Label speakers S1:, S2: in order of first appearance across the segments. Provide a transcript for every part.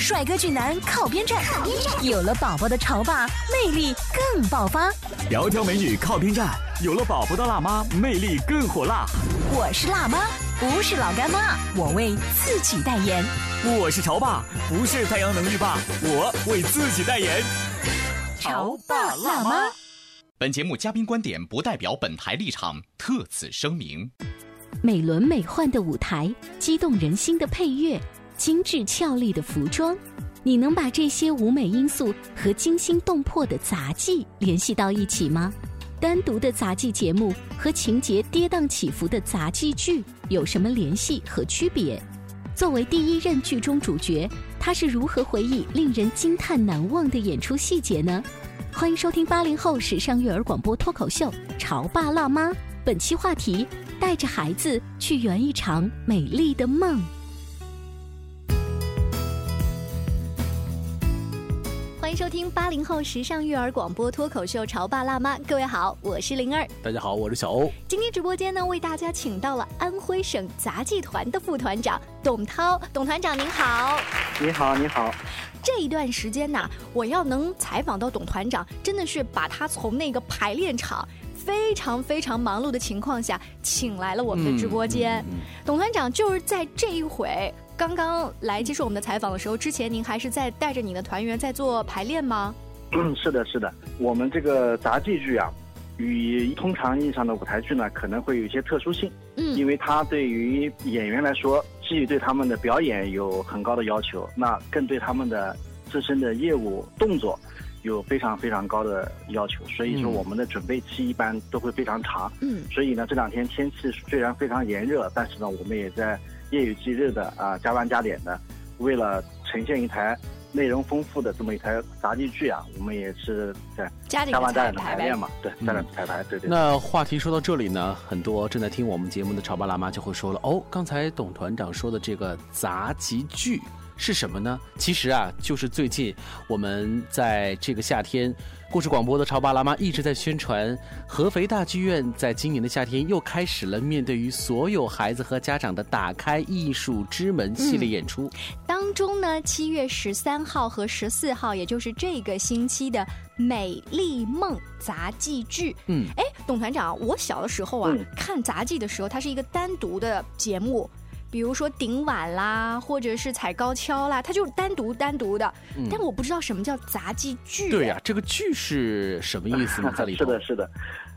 S1: 帅哥俊男靠边站，有了宝宝的潮爸魅力更爆发。
S2: 窈窕美女靠边站，有了宝宝的辣妈魅力更火辣。
S1: 我是辣妈，不是老干妈，我为自己代言。
S2: 我是潮爸，不是太阳能浴霸，我为自己代言。
S1: 潮爸辣妈。
S3: 本节目嘉宾观点不代表本台立场，特此声明。
S1: 美轮美奂的舞台，激动人心的配乐，精致俏丽的服装，你能把这些舞美因素和惊心动魄的杂技联系到一起吗？单独的杂技节目和情节跌宕起伏的杂技剧有什么联系和区别？作为第一任剧中主角，他是如何回忆令人惊叹难忘的演出细节呢？欢迎收听八零后时尚育儿广播脱口秀《潮爸辣妈》，本期话题：带着孩子去圆一场美丽的梦。欢迎收听八零后时尚育儿广播脱口秀《潮爸辣妈》，各位好，我是灵儿。
S4: 大家好，我是小欧。
S1: 今天直播间呢，为大家请到了安徽省杂技团的副团长董涛，董团长您好。
S5: 你好，你好。
S1: 这一段时间呐，我要能采访到董团长，真的是把他从那个排练场非常非常忙碌的情况下，请来了我们的直播间。董团长就是在这一回。刚刚来接受我们的采访的时候，之前您还是在带着你的团员在做排练吗？
S5: 嗯，是的，是的。我们这个杂技剧啊，与通常意义上的舞台剧呢，可能会有一些特殊性。嗯，因为它对于演员来说，既对他们的表演有很高的要求，那更对他们的自身的业务动作有非常非常高的要求。所以说，我们的准备期一般都会非常长。嗯，所以呢，这两天天气虽然非常炎热，但是呢，我们也在。夜以继日的啊，加班加点的，为了呈现一台内容丰富的这么一台杂技剧啊，我们也是在加班加点的排练嘛，对，加点彩排，对对。
S4: 那话题说到这里呢，很多正在听我们节目的潮爸辣妈就会说了，哦，刚才董团长说的这个杂技剧。是什么呢？其实啊，就是最近我们在这个夏天，故事广播的潮爸辣妈一直在宣传，合肥大剧院在今年的夏天又开始了面对于所有孩子和家长的“打开艺术之门”系列演出。
S1: 当中呢，七月十三号和十四号，也就是这个星期的《美丽梦》杂技剧。嗯，哎，董团长，我小的时候啊，看杂技的时候，它是一个单独的节目。比如说顶碗啦，或者是踩高跷啦，它就单独单独的。但我不知道什么叫杂技剧。
S4: 对呀，这个剧是什么意思呢？在里头。
S5: 是的，是的，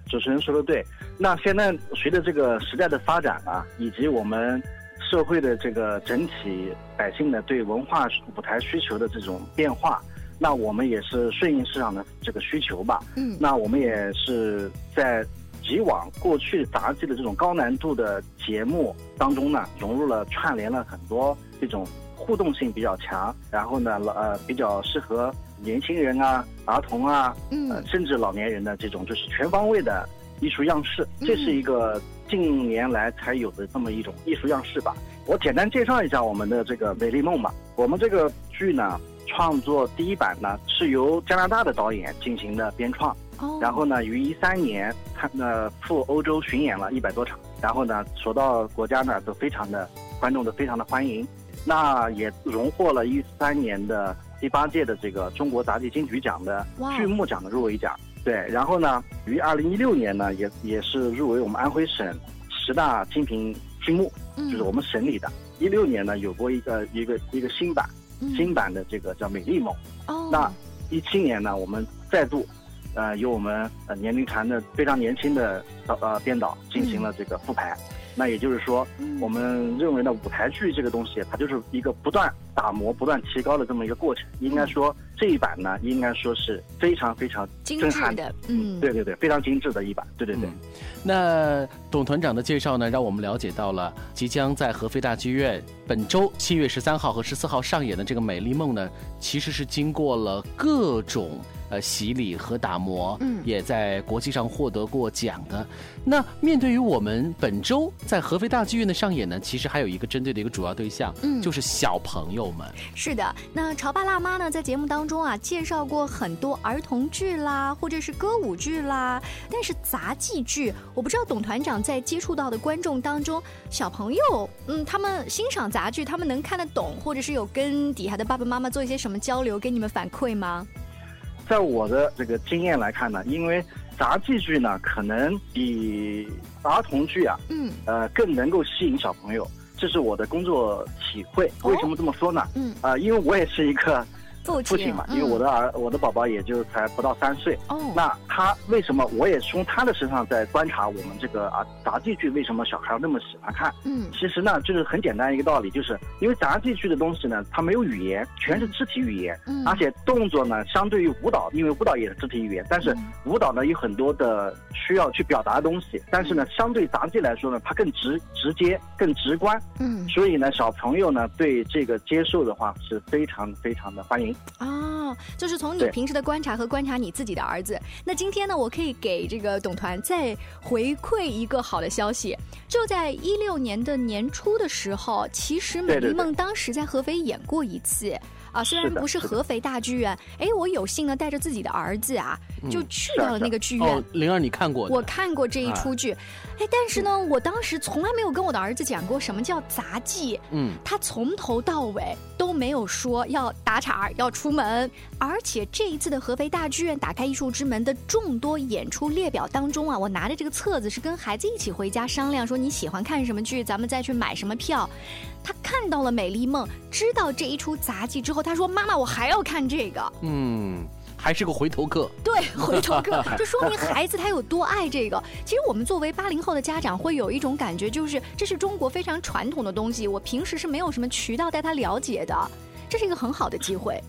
S5: 主持人说的对。那现在随着这个时代的发展啊，以及我们社会的这个整体百姓的对文化舞台需求的这种变化，那我们也是顺应市场的这个需求吧。嗯。那我们也是在。以往过去杂技的这种高难度的节目当中呢，融入了串联了很多这种互动性比较强，然后呢，呃，比较适合年轻人啊、儿童啊，嗯，甚至老年人的这种就是全方位的艺术样式。这是一个近年来才有的这么一种艺术样式吧。我简单介绍一下我们的这个《美丽梦》吧。我们这个剧呢，创作第一版呢是由加拿大的导演进行的编创。然后呢，于一三年，他呢赴欧洲巡演了一百多场，然后呢，所到国家呢都非常的观众都非常的欢迎，那也荣获了一三年的第八届的这个中国杂技金曲奖的剧目奖的入围奖。对，然后呢，于二零一六年呢，也也是入围我们安徽省十大精品剧目，就是我们省里的。一六年呢，有过一个一个一个新版，新版的这个叫《美丽梦》。哦。那一七年呢，我们再度。呃，由我们呃年龄团的非常年轻的导呃编导进行了这个复排，那也就是说，
S6: 嗯
S5: 我们认为呢，舞台剧这个东西，它就是一个不断打磨、不断提高的这么一个过程。应该说这一版呢，应该说是非常非常
S6: 精
S5: 震撼
S6: 的，嗯，
S5: 对对对，非常精致的一版。对对对。
S4: 嗯那董团长的介绍呢，让我们了解到了即将在合肥大剧院本周七月十三号和十四号上演的这个《美丽梦》呢，其实是经过了各种呃洗礼和打磨，
S6: 嗯
S4: 也在国际上获得过奖的。那面对于我们本周在合肥大剧院的上演呢，其实还有一个针对的一个主要对象，
S6: 嗯
S4: 就是小朋友们。
S6: 是的，那潮爸辣妈呢，在节目当中啊，介绍过很多儿童剧啦，或者是歌舞剧啦，但是杂技剧，我不知道董团长在接触到的观众当中，小朋友，嗯，他们欣赏杂剧，他们能看得懂，或者是有跟底下的爸爸妈妈做一些什么交流，给你们反馈吗？
S5: 在我的这个经验来看呢，因为杂技剧呢，可能比儿童剧啊，
S6: 嗯
S5: 呃，更能够吸引小朋友，这是我的工作体会。
S6: 哦
S5: 为什么这么说呢？
S6: 嗯，
S5: 啊、因为我也是一个
S6: 父
S5: 父亲嘛，因为我的儿，我的宝宝也就才不到三岁。
S6: 嗯哦，
S5: 那他为什么？我也从他的身上在观察我们这个啊杂技剧为什么小孩那么喜欢看。
S6: 嗯
S5: 其实呢，就是很简单一个道理，就是因为杂技剧的东西呢，它没有语言，全是肢体语言，
S6: 嗯
S5: 而且动作呢，相对于舞蹈，因为舞蹈也是肢体语言，但是
S6: 嗯
S5: 舞蹈呢有很多的需要去表达的东西，但是呢，相对杂技来说呢，它更直直接、更直观，
S6: 嗯
S5: 所以呢，小朋友呢对这个接受的话是非常非常的欢迎。
S6: 哦，就是从你平时的观察和观察你自己的儿子。那今天呢，我可以给这个董团再回馈一个好的消息，就在一六年的年初的时候，其实《美丽梦》当时在合肥演过一次。啊，虽然不是合肥大剧院，哎，我有幸呢带着自己的儿子啊，就去到了那个剧院。
S4: 哦，灵儿，你看过？
S6: 我看过这一出剧，哎，但是呢，我当时从来没有跟我的儿子讲过什么叫杂技。
S4: 嗯，
S6: 他从头到尾都没有说要打岔要出门，而且这一次的合肥大剧院打开艺术之门的众多演出列表当中啊，我拿着这个册子是跟孩子一起回家商量，说你喜欢看什么剧，咱们再去买什么票。他看到了《美丽梦》，知道这一出杂技之后，他说：“妈妈，我还要看这个。”
S4: 嗯，还是个回头客。
S6: 对，回头客，这说明孩子他有多爱这个。其实我们作为八零后的家长，会有一种感觉，就是这是中国非常传统的东西，我平时是没有什么渠道带他了解的，这是一个很好的机会。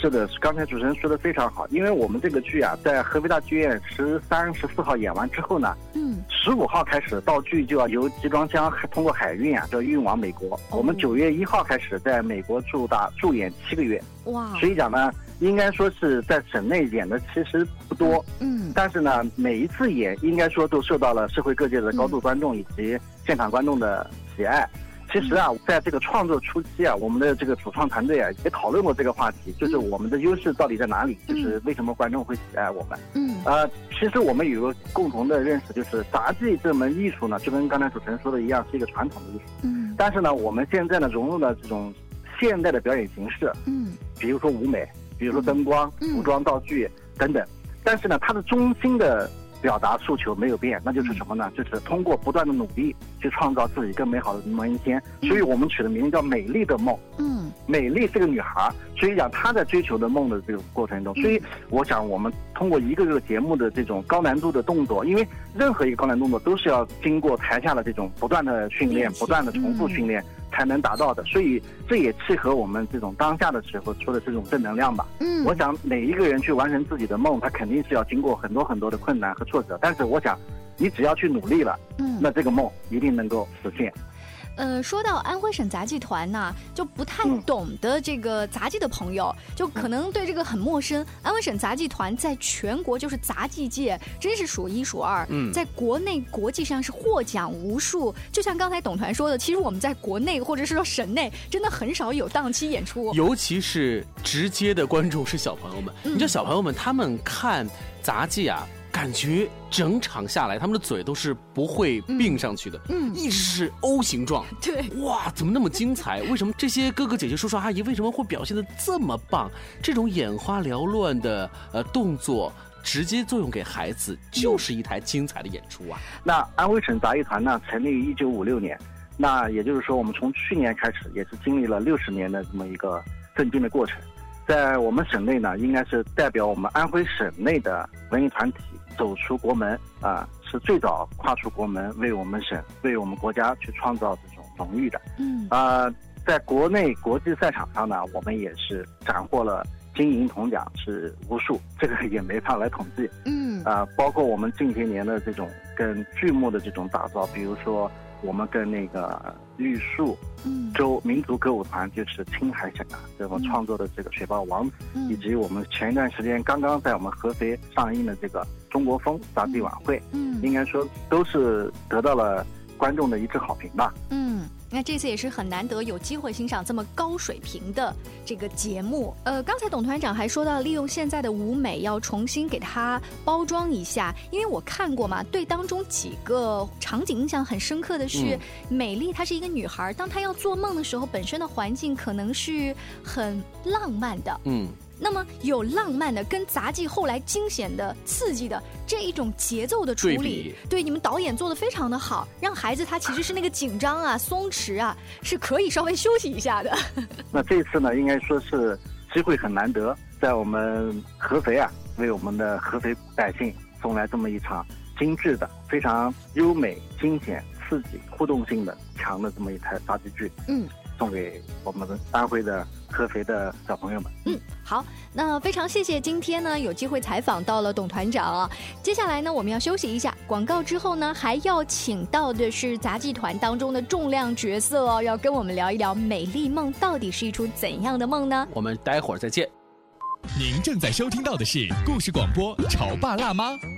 S5: 是的，刚才主持人说的非常好，因为我们这个剧啊，在合肥大剧院十三、十四号演完之后呢，
S6: 嗯，
S5: 十五号开始道具就要由集装箱通过海运啊，就要运往美国。我们九月一号开始在美国驻大驻演七个月，
S6: 哇，
S5: 所以讲呢，应该说是在省内演的其实不多，
S6: 嗯
S5: 但是呢，每一次演应该说都受到了社会各界的高度观众以及现场观众的喜爱。其实啊，在这个创作初期啊，我们的这个主创团队啊也讨论过这个话题，就是我们的优势到底在哪里？就是为什么观众会喜爱我们？
S6: 嗯
S5: 呃，其实我们有个共同的认识，就是杂技这门艺术呢，就跟刚才主持人说的一样，是一个传统的艺术。
S6: 嗯
S5: 但是呢，我们现在呢融入了这种现代的表演形式，
S6: 嗯
S5: 比如说舞美，比如说灯光、
S6: 嗯
S5: 服装道具等等。但是呢，它的中心的表达诉求没有变，那就是什么呢？就是通过不断的努力去创造自己更美好的明天。所以我们取的名字叫“美丽的梦”。
S6: 嗯
S5: 美丽是个女孩，所以讲她在追求的梦的这个过程中，所以我想我们通过一个个节目的这种高难度的动作，因为任何一个高难度动作都是要经过台下的这种不断的训练不断的重复训练才能达到的，所以这也契合我们这种当下的时候说的这种正能量吧。
S6: 嗯，
S5: 我想每一个人去完成自己的梦，他肯定是要经过很多很多的困难和挫折，但是我想，你只要去努力了，
S6: 嗯
S5: 那这个梦一定能够实现。
S6: 呃，说到安徽省杂技团呐，就不太
S5: 嗯
S6: 懂的这个杂技的朋友，就可能对这个很陌生。安徽省杂技团在全国就是杂技界真是数一数二，
S4: 嗯
S6: 在国内、国际上是获奖无数。就像刚才董团说的，其实我们在国内或者是说省内，真的很少有档期演出。
S4: 尤其是直接的观众是小朋友们，
S6: 嗯
S4: 你知道小朋友们他们看杂技啊，感觉整场下来他们的嘴都是不会并上去的，
S6: 嗯
S4: 一直是 O 形状。
S6: 对，
S4: 哇，怎么那么精彩？为什么这些哥哥姐姐、叔叔阿姨为什么会表现的这么棒？这种眼花缭乱的呃动作，直接作用给孩子，就是一台精彩的演出啊！
S5: 那安徽省杂艺团呢，成立于一九五六年，那也就是说，我们从去年开始，也是经历了六十年的这么一个奋进的过程。在我们省内呢，应该是代表我们安徽省内的文艺团体走出国门啊、是最早跨出国门，为我们省、为我们国家去创造这种荣誉的。
S1: 嗯
S5: 啊、在国内国际赛场上呢，我们也是斩获了金银铜奖是无数，这个也没法来统计。
S1: 嗯
S5: 啊、包括我们近些年的这种跟剧目的这种打造，比如说我们跟那个玉树
S1: 嗯。
S5: 州民族歌舞团，就是青海省啊，这么创作的这个《雪豹王子》，以
S1: 嗯。
S5: 及我们前一段时间刚刚在我们合肥上映的这个《中国风》杂技晚会，
S1: 嗯。
S5: 应该说都是得到了观众的一致好评吧。
S6: 嗯，那这次也是很难得有机会欣赏这么高水平的这个节目。呃，刚才董团长还说到，利用现在的舞美要重新给它包装一下，因为我看过嘛，对当中几个场景印象很深刻的是，美丽她是一个女孩，当她要做梦的时候，本身的环境可能是很浪漫的，
S4: 嗯，
S6: 那么有浪漫的跟杂技后来惊险的、刺激的这一种节奏的处理，对你们导演做的非常的好，让孩子他其实是那个紧张啊、松弛啊，是可以稍微休息一下的。
S5: 那这次呢，应该说是机会很难得，在我们合肥啊，为我们的合肥百姓送来这么一场精致的、非常优美、惊险、刺激、互动性的强的这么一台杂技剧，
S6: 嗯，
S5: 送给我们的安徽的合肥的小朋友们。
S6: 嗯，好，那非常谢谢今天呢有机会采访到了董团长啊。接下来呢我们要休息一下，广告之后呢还要请到的是杂技团当中的重量角色哦，要跟我们聊一聊《美丽梦》到底是一出怎样的梦呢？
S4: 我们待会儿再见。
S7: 您正在收听到的是故事广播《潮爸辣妈》。
S1: 《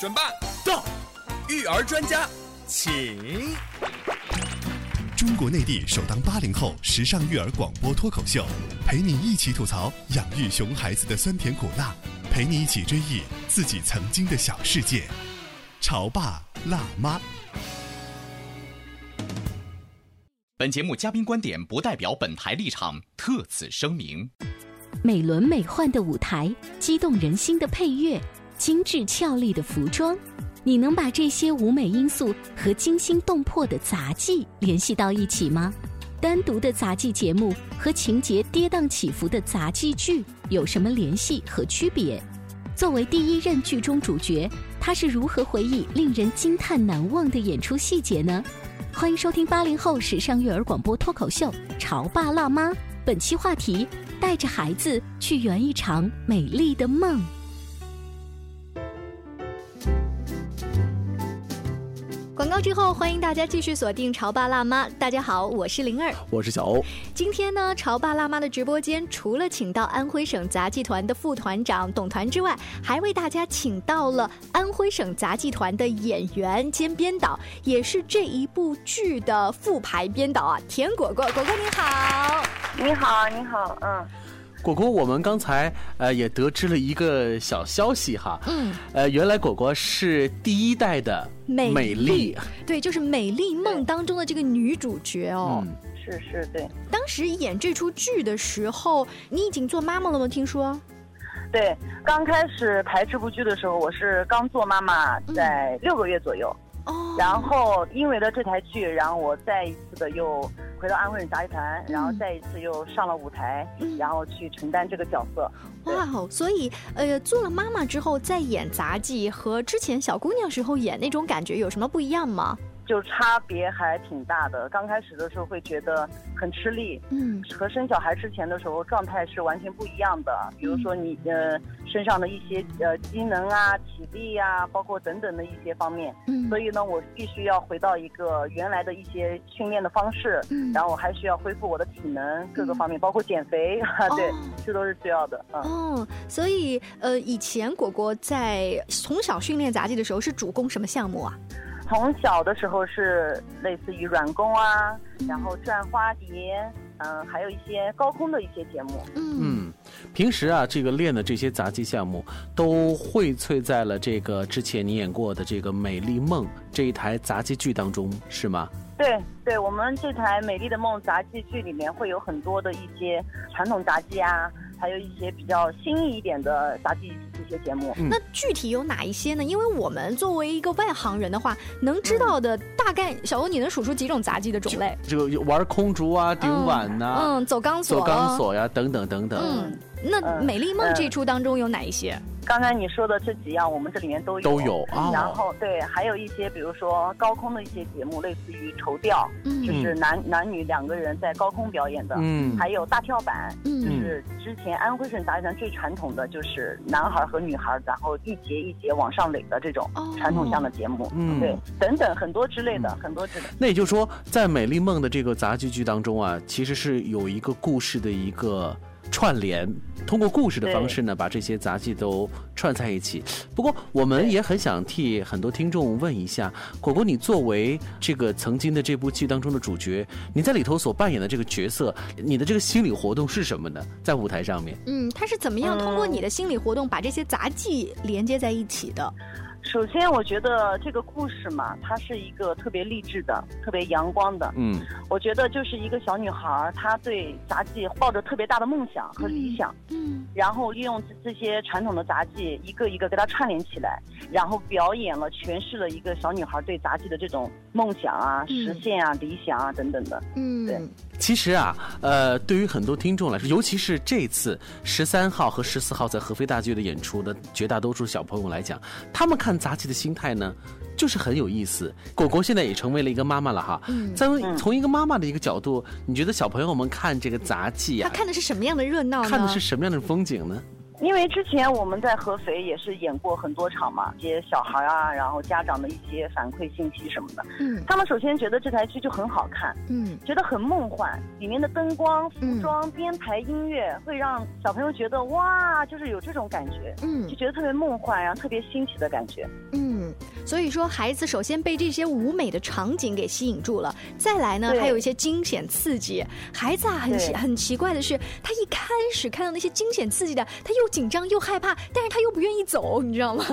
S7: 准备到，育儿专家请。
S8: 中国内地首档八零后时尚育儿广播脱口秀，陪你一起吐槽养育熊孩子的酸甜苦辣，陪你一起追忆自己曾经的小世界。潮爸辣妈。
S3: 本节目嘉宾观点不代表本台立场，特此声明。
S1: 美轮美奂的舞台，激动人心的配乐，精致俏丽的服装，你能把这些舞美因素和惊心动魄的杂技联系到一起吗？单独的杂技节目和情节跌宕起伏的杂技剧有什么联系和区别？作为第一任剧中主角，他是如何回忆令人惊叹难忘的演出细节呢？欢迎收听八零后时尚育儿广播脱口秀《潮爸辣妈》，本期话题：带着孩子去圆一场美丽的梦。
S6: 告之后，欢迎大家继续锁定《潮爸辣妈》。大家好，我是灵儿。
S4: 我是小欧，
S6: 今天呢，《潮爸辣妈》的直播间除了请到安徽省杂技团的副团长董团之外，还为大家请到了安徽省杂技团的演员兼编导，也是这一部剧的副排编导啊，田果果。果果你好。
S9: 你好，你好，嗯，
S4: 果果，我们刚才呃也得知了一个小消息哈，
S6: 嗯，
S4: 呃，原来果果是第一代的
S6: 美
S4: 美丽，
S6: 对，就是《美丽梦》当中的这个女主角哦。
S4: 嗯，
S9: 是是，对
S6: 当时演这出剧的时候，你已经做妈妈了吗？听说？
S9: 对。刚开始排这部剧的时候，我是刚做妈妈，在六个月左右。
S6: 哦，
S9: 然后因为了这台剧，然后我再一次的又回到安徽省杂技团，然后再一次又上了舞台，
S6: 嗯
S9: 然后去承担这个角色。
S6: 哇哦！所以，呃，做了妈妈之后再演杂技，和之前小姑娘时候演那种感觉有什么不一样吗？
S9: 就差别还挺大的。刚开始的时候会觉得很吃力，
S6: 嗯
S9: 和生小孩之前的时候状态是完全不一样的。比如说你呃身上的一些呃机能啊、体力啊，包括等等的一些方面。
S6: 嗯
S9: 所以呢，我必须要回到一个原来的一些训练的方式，
S6: 嗯
S9: 然后我还需要恢复我的体能各个方面，包括减肥，对
S6: 哦，
S9: 这都是需要的。嗯，
S6: 哦，所以呃，以前果果在从小训练杂技的时候是主攻什么项目啊？
S9: 从小的时候是类似于软功啊，然后转花蝶，嗯、还有一些高空的一些节目。
S6: 嗯
S4: 嗯，平时啊，这个练的这些杂技项目都荟萃在了这个之前你演过的这个《美丽梦》这一台杂技剧当中，是吗？
S9: 对对，我们这台《美丽的梦》杂技剧里面会有很多的一些传统杂技啊，还有一些比较新颖一点的杂技一些节目。
S6: 那具体有哪一些呢？因为我们作为一个外行人的话，能知道的大概，小欧你能数出几种杂技的种类？
S4: 这个玩空竹啊、顶碗呐、
S6: 嗯，走钢索、
S4: 走钢索呀，等等等等。
S6: 嗯，那《美丽梦》这出当中有哪一些？
S9: 刚才你说的这几样，我们这里面都有。
S4: 都有啊。
S9: 然后对，还有一些，比如说高空的一些节目，类似于绸吊，
S6: 嗯
S9: 就是男男女两个人在高空表演的。
S4: 嗯
S9: 还有大跳板，
S6: 嗯
S9: 就是之前安徽省杂技团最传统的，就是男孩和女孩，然后一节一节往上垒的这种
S6: 哦
S9: 传统向的节目。
S4: 嗯
S9: 对，等等很多之类的，很多之类的。
S4: 那也就是说，在《美丽梦》的这个杂剧剧当中啊，其实是有一个故事的一个串联，通过故事的方式呢，把这些杂技都串在一起。不过，我们也很想替很多听众问一下，果果，你作为这个曾经的这部剧当中的主角，你在里头所扮演的这个角色，你的这个心理活动是什么呢？在舞台上面，
S6: 嗯，他是怎么样通过你的心理活动把这些杂技连接在一起的？
S9: 首先，我觉得这个故事嘛，它是一个特别励志的、特别阳光的。
S4: 嗯。
S9: 我觉得就是一个小女孩，她对杂技抱着特别大的梦想和理想，
S6: 嗯。
S9: 然后利用这这些传统的杂技一个一个给它串联起来，然后表演了、诠释了一个小女孩对杂技的这种梦想啊、
S6: 嗯。
S9: 实现啊、理想啊等等的。
S6: 嗯，
S9: 对
S4: 其实啊，呃，对于很多听众来说，尤其是这次十三号和十四号在合肥大剧院的演出的绝大多数小朋友来讲，他们看杂技的心态呢，就是很有意思。果果现在也成为了一个妈妈了哈，
S6: 嗯
S4: 从从一个妈妈的一个角度，你觉得小朋友们看这个杂技啊，
S6: 他看的是什么样的热闹呢？
S4: 看的是什么样的风景呢？
S9: 因为之前我们在合肥也是演过很多场嘛，一些小孩啊，然后家长的一些反馈信息什么的，
S6: 嗯
S9: 他们首先觉得这台剧就很好看，
S6: 嗯
S9: 觉得很梦幻，里面的灯光、服装、编排、音乐会让小朋友觉得哇，就是有这种感觉，
S6: 嗯
S9: 就觉得特别梦幻，然后特别新奇的感觉。
S6: 嗯，所以说孩子首先被这些舞美的场景给吸引住了，再来呢，还有一些惊险刺激。孩子啊，很奇很奇怪的是，他一开始看到那些惊险刺激的，他又紧张又害怕，但是他又不愿意走，你知道吗？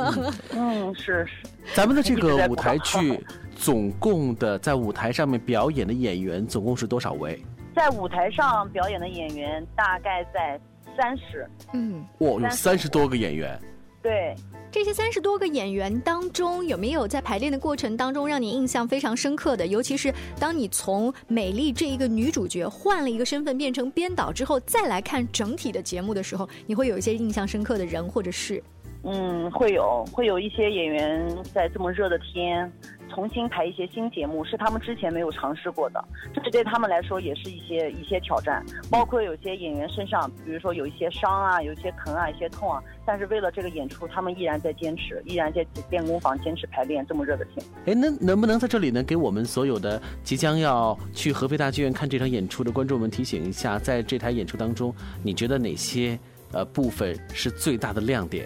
S9: 嗯，是是。
S4: 咱们的这个舞台剧，总共的在舞台上面表演的演员总共是多少位？
S9: 在舞台上表演的演员大概在三十，
S6: 嗯，
S4: 哇，有三十多个演员。
S9: 对，
S6: 这些三十多个演员当中，有没有在排练的过程当中让你印象非常深刻的？尤其是当你从美丽这一个女主角换了一个身份变成编导之后，再来看整体的节目的时候，你会有一些印象深刻的人或者事。
S9: 嗯，会有会有一些演员在这么热的天重新排一些新节目，是他们之前没有尝试过的，这对他们来说也是一些一些挑战。包括有些演员身上，比如说有一些伤啊，有一些疼啊，一些痛啊，但是为了这个演出，他们依然在坚持，依然在练功房坚持排练。这么热的天，
S4: 哎，那能不能在这里呢，给我们所有的即将要去合肥大剧院看这场演出的观众们提醒一下，在这台演出当中，你觉得哪些呃部分是最大的亮点？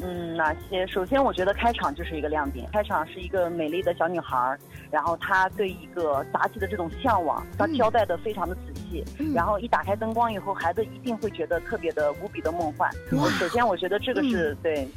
S9: 嗯，哪些？首先，我觉得开场就是一个亮点。开场是一个美丽的小女孩，然后她对一个杂技的这种向往，她交代的非常的仔细。
S6: 嗯
S9: 然后一打开灯光以后，孩子一定会觉得特别的无比的梦幻。
S6: 哇
S9: 首先，我觉得这个是、对。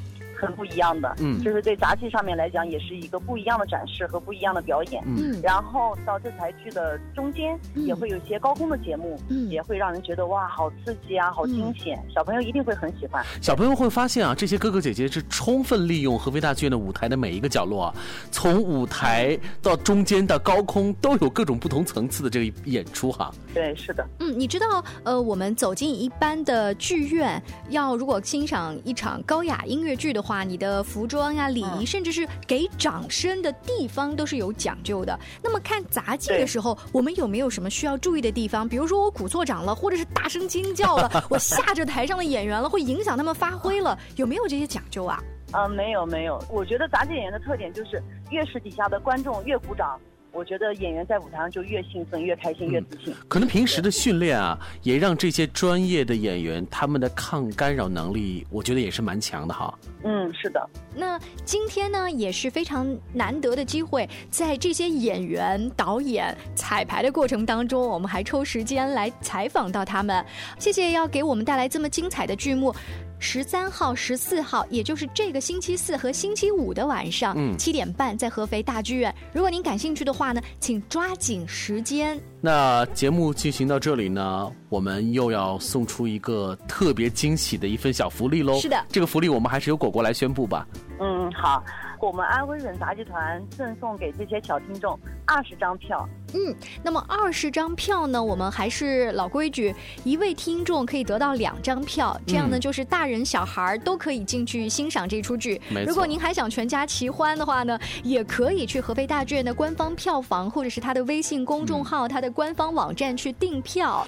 S9: 很不一样的，
S4: 嗯
S9: 就是对杂技上面来讲，也是一个不一样的展示和不一样的表演。
S6: 嗯
S9: 然后到这台剧的中间，
S6: 嗯
S9: 也会有一些高空的节目，
S6: 嗯
S9: 也会让人觉得哇，好刺激啊，好惊险，小朋友一定会很喜欢。
S4: 小朋友会发现啊，这些哥哥姐姐是充分利用合肥大剧院的舞台的每一个角落啊，从舞台到中间到高空都有各种不同层次的这个演出哈。
S9: 对，是的。
S6: 嗯，你知道，呃，我们走进一般的剧院，要如果欣赏一场高雅音乐剧的话，你的服装呀、礼仪，甚至是给掌声的地方都是有讲究的。那么看杂技的时候，我们有没有什么需要注意的地方？比如说我鼓错掌了，或者是大声惊叫了，我吓着台上的演员了，会影响他们发挥了，有没有这些讲究啊？
S9: 啊、没有没有，我觉得杂技演员的特点就是越是底下的观众越鼓掌，我觉得演员在舞台上就越兴奋、越开心、越自信。
S4: 可能平时的训练啊，也让这些专业的演员他们的抗干扰能力，我觉得也是蛮强的哈。
S9: 嗯，是的。
S6: 那今天呢，也是非常难得的机会，在这些演员、导演彩排的过程当中，我们还抽时间来采访到他们。谢谢，要给我们带来这么精彩的剧目。十三号、十四号，也就是这个星期四和星期五的晚上，七点半在合肥大剧院。如果您感兴趣的话呢，请抓紧时间。
S4: 那节目进行到这里呢，我们又要送出一个特别惊喜的一份小福利喽。
S6: 是的，
S4: 这个福利我们还是由果果来宣布吧。
S9: 嗯，好。我们安徽省杂技团赠送给这些小听众二十张票。
S6: 嗯，那么二十张票呢？我们还是老规矩，一位听众可以得到两张票，这样呢，就是大人小孩都可以进去欣赏这出剧。如果您还想全家齐欢的话呢，也可以去合肥大剧院的官方票房，或者是他的微信公众号、他的官方网站去订票。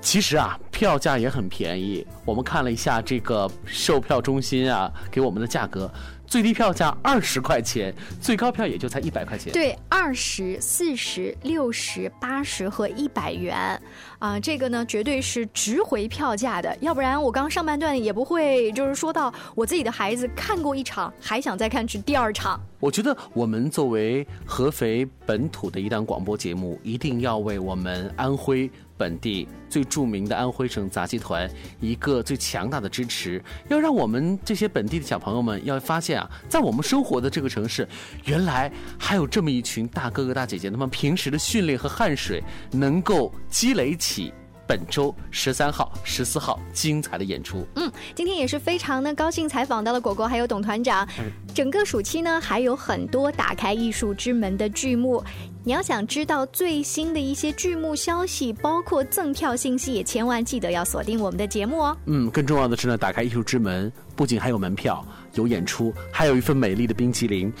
S4: 其实啊，票价也很便宜。我们看了一下这个售票中心啊，给我们的价格。最低票价二十块钱，最高票也就才一百块钱。
S6: 对，二十四十、六十、八十和一百元，啊，这个呢绝对是值回票价的。要不然我刚上半段也不会就是说到我自己的孩子看过一场，还想再看去第二场。
S4: 我觉得我们作为合肥本土的一档广播节目，一定要为我们安徽。本地最著名的安徽省杂技团一个最强大的支持，要让我们这些本地的小朋友们要发现啊，在我们生活的这个城市，原来还有这么一群大哥哥大姐姐，他们平时的训练和汗水能够积累起。本周十三号、十四号精彩的演出。
S6: 嗯，今天也是非常的高兴采访到了果果还有董团长。整个暑期呢，还有很多打开艺术之门的剧目。你要想知道最新的一些剧目消息，包括赠票信息，也千万记得要锁定我们的节目哦。
S4: 嗯，更重要的是呢，打开艺术之门不仅还有门票、有演出，还有一份美丽的冰淇淋。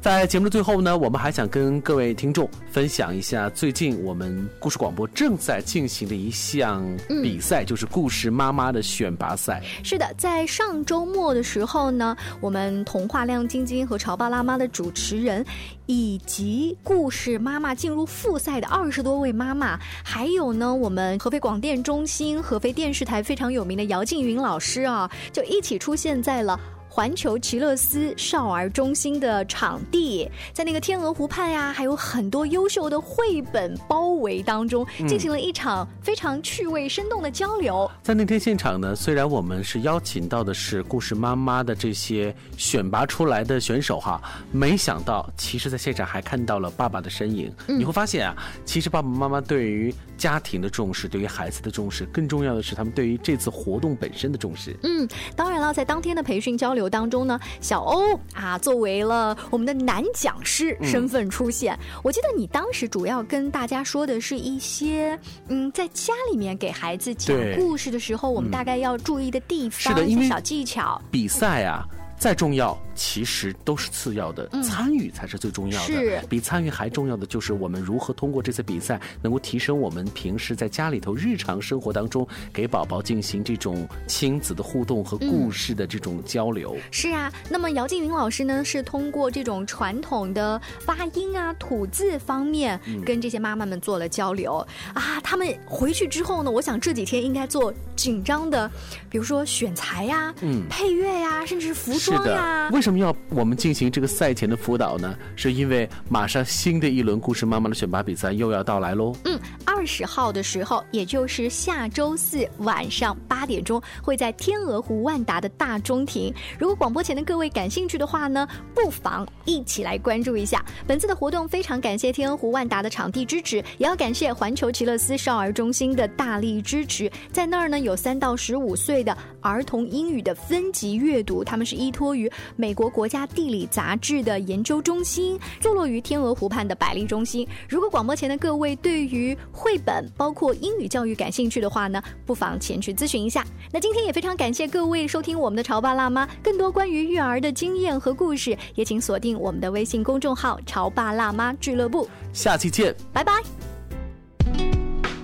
S4: 在节目的最后呢，我们还想跟各位听众分享一下最近我们故事广播正在进行的一项比赛，就是故事妈妈的选拔赛。
S6: 是的，在上周末的时候呢，我们童话亮晶晶和潮爸辣妈的主持人，以及故事妈妈进入复赛的二十多位妈妈，还有呢，我们合肥广电中心、合肥电视台非常有名的姚静云老师啊，就一起出现在了。环球奇乐斯少儿中心的场地，在那个天鹅湖畔呀，还有很多优秀的绘本包围当中，进行了一场非常趣味生动的交流。
S4: 在那天现场呢，虽然我们是邀请到的是故事妈妈的这些选拔出来的选手哈，没想到其实在现场还看到了爸爸的身影。你会发现啊，其实爸爸妈妈对于家庭的重视，对于孩子的重视，更重要的是他们对于这次活动本身的重视。
S6: 嗯，当然了，在当天的培训交流。当中呢，小欧啊，作为了我们的男讲师身份出现。我记得你当时主要跟大家说的是一些，嗯，在家里面给孩子讲故事的时候，我们大概要注意的地方，一些小技巧。
S4: 比赛啊。再重要，其实都是次要的，参与才是最重要的。
S6: 是，
S4: 比参与还重要的就是我们如何通过这次比赛，能够提升我们平时在家里头日常生活当中给宝宝进行这种亲子的互动和故事的这种交流。
S6: 是啊，那么姚静云老师呢，是通过这种传统的发音啊、吐字方面，跟这些妈妈们做了交流啊。他们回去之后呢，我想这几天应该做紧张的，比如说选材呀、配乐呀，甚至是服。
S4: 是的，为什么要我们进行这个赛前的辅导呢？是因为马上新的一轮故事妈妈的选拔比赛又要到来喽。
S6: 嗯，二十号的时候，也就是下周四晚上八点钟，会在天鹅湖万达的大中庭。如果广播前的各位感兴趣的话呢，不妨一起来关注一下本次的活动。非常感谢天鹅湖万达的场地支持，也要感谢环球奇乐斯少儿中心的大力支持。在那儿呢，有三到十五岁的儿童英语的分级阅读，他们是依。托于美国国家地理杂志的研究中心，坐落于天鹅湖畔的百丽中心。如果广播前的各位对于绘本包括英语教育感兴趣的话呢，不妨前去咨询一下。那今天也非常感谢各位收听我们的潮爸辣妈，更多关于育儿的经验和故事，也请锁定我们的微信公众号“潮爸辣妈俱乐部”。
S4: 下期见，
S6: 拜拜。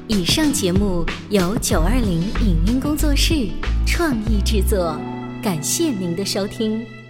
S1: 以上节目由九二零影音工作室创意制作。感谢您的收听。